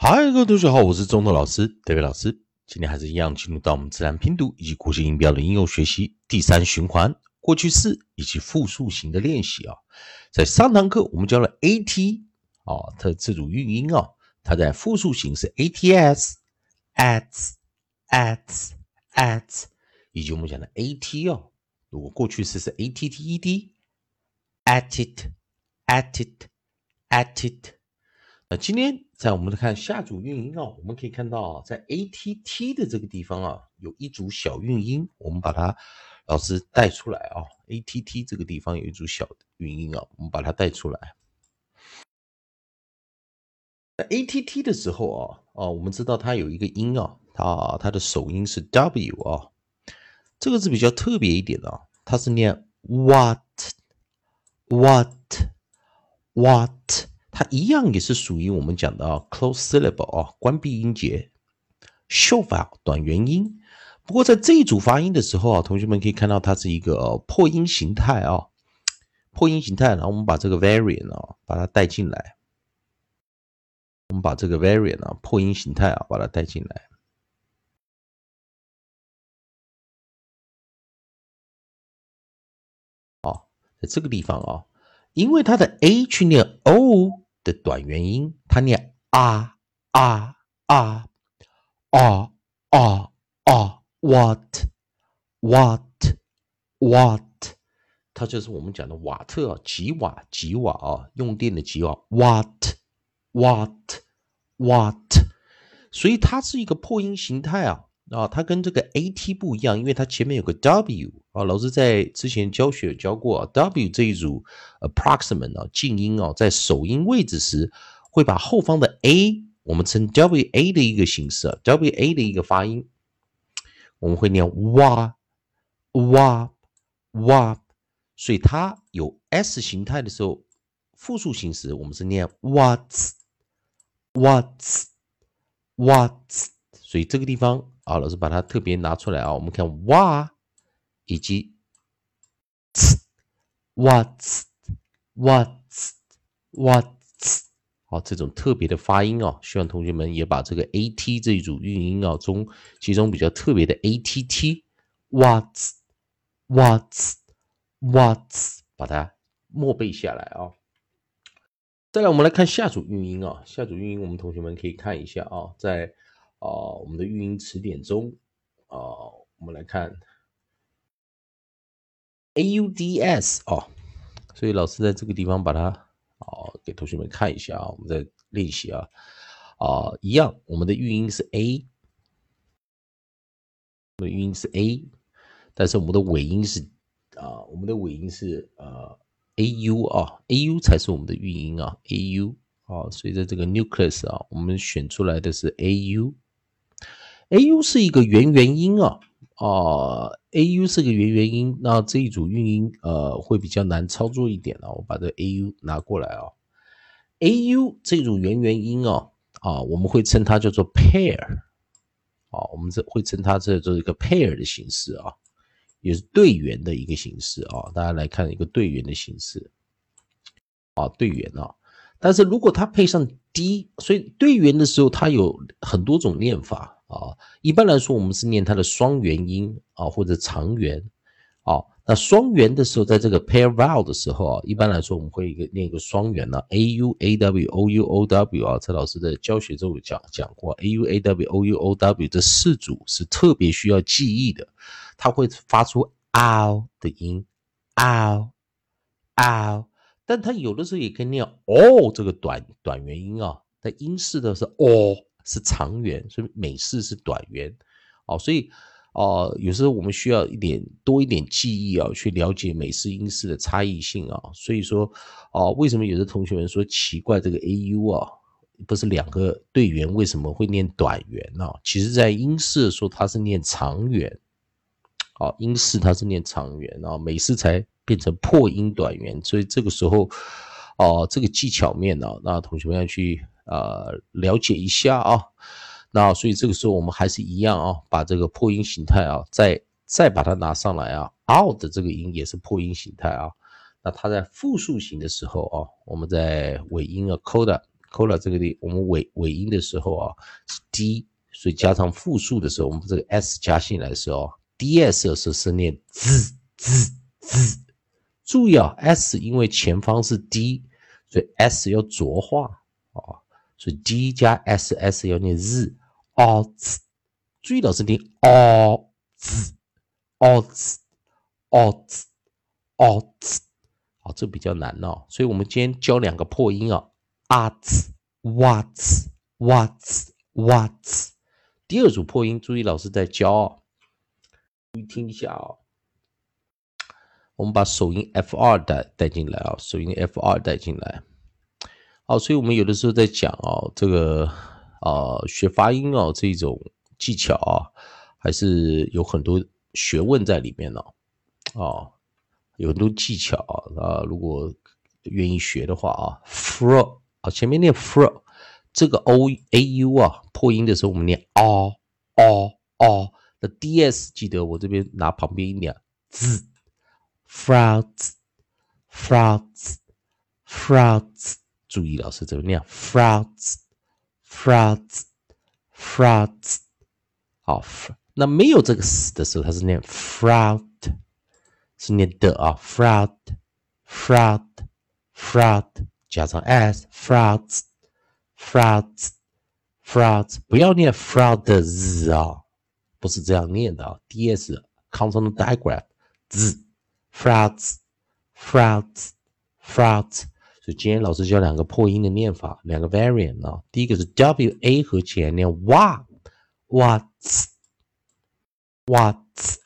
嗨，各位同学好，我是中头老师德伟老师。今天还是一样进入到我们自然拼读以及国际音标的应用学习第三循环，过去式以及复数型的练习啊。在上堂课我们教了 at 啊，它这组韵音啊，它在复数型是 ats，ats，ats，ats，以及我们讲的 at 哦，如果过去式是 atted，at it，at it，at it。那今天在我们来看下组韵音啊，我们可以看到在 a t t 的这个地方啊，有一组小韵音，我们把它老师带出来啊。a t t 这个地方有一组小韵音啊，我们把它带出来。a t t 的时候啊，啊，我们知道它有一个音啊，它它的首音是 w 啊，这个字比较特别一点啊，它是念 what what what。它一样也是属于我们讲的啊，close syllable 啊，关闭音节，show 法短元音。不过在这一组发音的时候啊，同学们可以看到它是一个破音形态啊，破音形态。然后我们把这个 variant 啊，把它带进来。我们把这个 variant 啊，破音形态啊，把它带进来。好，在这个地方啊，因为它的 a 去念 o。的短元音，它念啊啊啊啊啊啊，what what what，它就是我们讲的瓦特啊，吉瓦吉瓦啊，用电的吉瓦，what what what，所以它是一个破音形态啊啊，它跟这个 at 不一样，因为它前面有个 w 啊，老师在之前教学教过，w 这一组 approximate 啊，静音啊，在首音位置时会把后方的 a 我们称 w a 的一个形式啊，w a 的一个发音，我们会念哇哇哇，所以它有 s 形态的时候，复数形式我们是念 whats whats whats 所以这个地方。啊，老师把它特别拿出来啊，我们看哇，以及呲，what what what，好，这种特别的发音啊，希望同学们也把这个 at 这一组韵音啊中其中比较特别的 att，what what what，把它默背下来啊。再来，我们来看下组韵音啊，下组韵音我们同学们可以看一下啊，在。啊，我们的语音词典中，啊，我们来看 a u d s 哦，所以老师在这个地方把它啊给同学们看一下啊，我们在练习啊，啊，一样，我们的语音是 a，我们的语音是 a，但是我们的尾音是啊，我们的尾音是呃 a u 啊，a u 才是我们的语音啊，a u 啊，所以在这个 nucleus 啊，我们选出来的是 a u a u 是一个元元音啊啊，a u 是个元元音，那这一组韵音呃会比较难操作一点啊。我把这 a u 拿过来啊，a u 这组元元音啊啊，我们会称它叫做 pair 啊，我们这会称它这做一个 pair 的形式啊，也是对元的一个形式啊。大家来看一个对元的形式啊，对元啊。但是如果它配上 d，所以对元的时候它有很多种念法。啊，一般来说，我们是念它的双元音啊，或者长元啊。那双元的时候，在这个 pair vowel 的时候啊，一般来说我们会一个念一个双元呢，a u a w o u o w 啊。蔡老师的教学中有讲讲过，a u a w o u o w 这四组是特别需要记忆的，它会发出 ow 的音，ow ow，但它有的时候也可以念 o 这个短短元音啊，在英式的是 o。是长元，所以美式是短元，哦，所以哦，有时候我们需要一点多一点记忆啊，去了解美式英式的差异性啊。所以说，哦，为什么有的同学们说奇怪，这个 A U 啊，不是两个队员为什么会念短元呢？其实，在英式的时候它是念长元，哦，英式它是念长元，然后美式才变成破音短元。所以这个时候，哦，这个技巧面呢，那同学们要去。呃，了解一下啊，那所以这个时候我们还是一样啊，把这个破音形态啊，再再把它拿上来啊，out 的这个音也是破音形态啊。那它在复数型的时候啊，我们在尾音啊，coda cola 这个地，我们尾尾音的时候啊是 d，所以加上复数的时候，我们这个 s 加进来的时候，ds 的时候是念 z z z。注意啊，s 因为前方是 d，所以 s 要浊化啊，所以 d 加 s，s 要念 z o z。注意老师念 o z o z o z o z。好，这比较难哦，所以我们今天教两个破音啊，啊兹、哇兹、哇兹、哇兹。第二组破音，注意老师在教哦，注意听一下哦。我们把首音 F 二带带进来啊，首音 F 二带进来。好，所以我们有的时候在讲哦，这个啊学发音哦这种技巧啊，还是有很多学问在里面呢。哦，有很多技巧啊，如果愿意学的话啊，fro 啊前面念 fro，这个 o a u 啊破音的时候我们念 o o o，那 d s 记得我这边拿旁边一点 z。Frauds, frauds, frauds，注意老师怎么念？Frauds, frauds, frauds。好，那没有这个 s 的时候，它是念 fraud，是念的啊。fraud, fraud, fraud，加上 s, frauds, frauds, frauds。不要念 frauds 啊，不是这样念的啊。ds consonant digraph 今天老师教两个破音的念法，两个 variant 啊。第一个是 w a 和起来念哇哇兹哇兹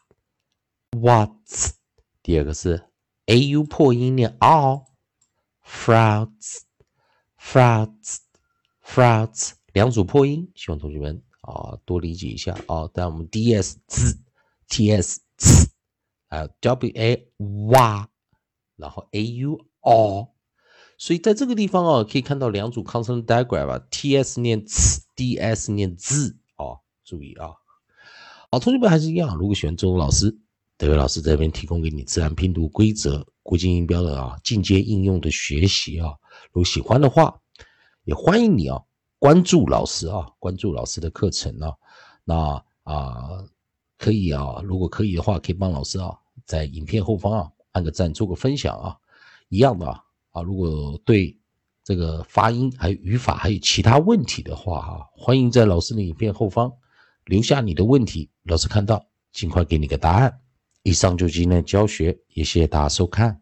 哇兹。第二个是 a u 破音念 r frauds, frauds, frauds。两组破音，希望同学们啊多理解一下啊。但我们 d s 兹 t s 兹。还有 w a 哇，然后 a u 哦，所以在这个地方啊，可以看到两组 consonant digraph 啊，t s 念 c，d s 念 z 哦，注意啊。好，同学们还是一样，如果喜欢周老师，德伟老师这边提供给你自然拼读规则、国际音标的啊进阶应用的学习啊，如果喜欢的话，也欢迎你啊关注老师啊，关注老师的课程啊，那啊可以啊，如果可以的话，可以帮老师啊。在影片后方啊，按个赞，做个分享啊，一样的啊啊！如果对这个发音、还有语法、还有其他问题的话哈，欢迎在老师的影片后方留下你的问题，老师看到尽快给你个答案。以上就是今天的教学，也谢谢大家收看。